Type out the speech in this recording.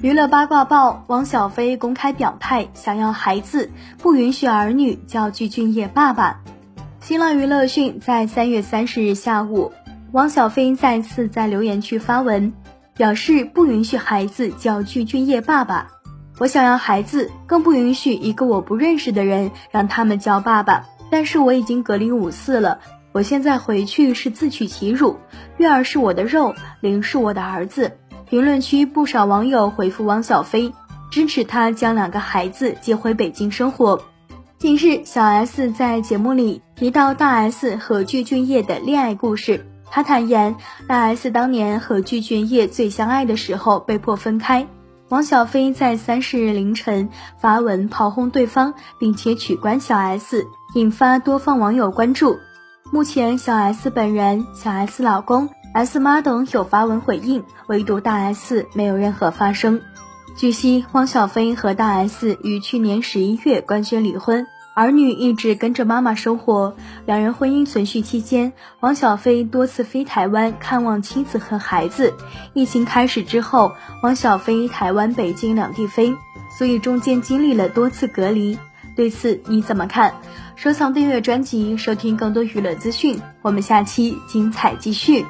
娱乐八卦报：汪小菲公开表态想要孩子，不允许儿女叫具俊晔爸爸。新浪娱乐讯，在三月三十日下午，汪小菲再次在留言区发文，表示不允许孩子叫具俊晔爸爸。我想要孩子，更不允许一个我不认识的人让他们叫爸爸。但是我已经隔离五次了，我现在回去是自取其辱。月儿是我的肉，灵是我的儿子。评论区不少网友回复汪小菲，支持他将两个孩子接回北京生活。近日，小 S 在节目里提到大 S 和具俊晔的恋爱故事。他坦言，大 S 当年和具俊晔最相爱的时候被迫分开。汪小菲在三十日凌晨发文炮轰对方，并且取关小 S，引发多方网友关注。目前，小 S 本人、小 S 老公。S 妈等有发文回应，唯独大 S 没有任何发声。据悉，汪小菲和大 S 于去年十一月官宣离婚，儿女一直跟着妈妈生活。两人婚姻存续期间，汪小菲多次飞台湾看望妻子和孩子。疫情开始之后，汪小菲台湾、北京两地飞，所以中间经历了多次隔离。对此你怎么看？收藏订阅专辑，收听更多娱乐资讯。我们下期精彩继续。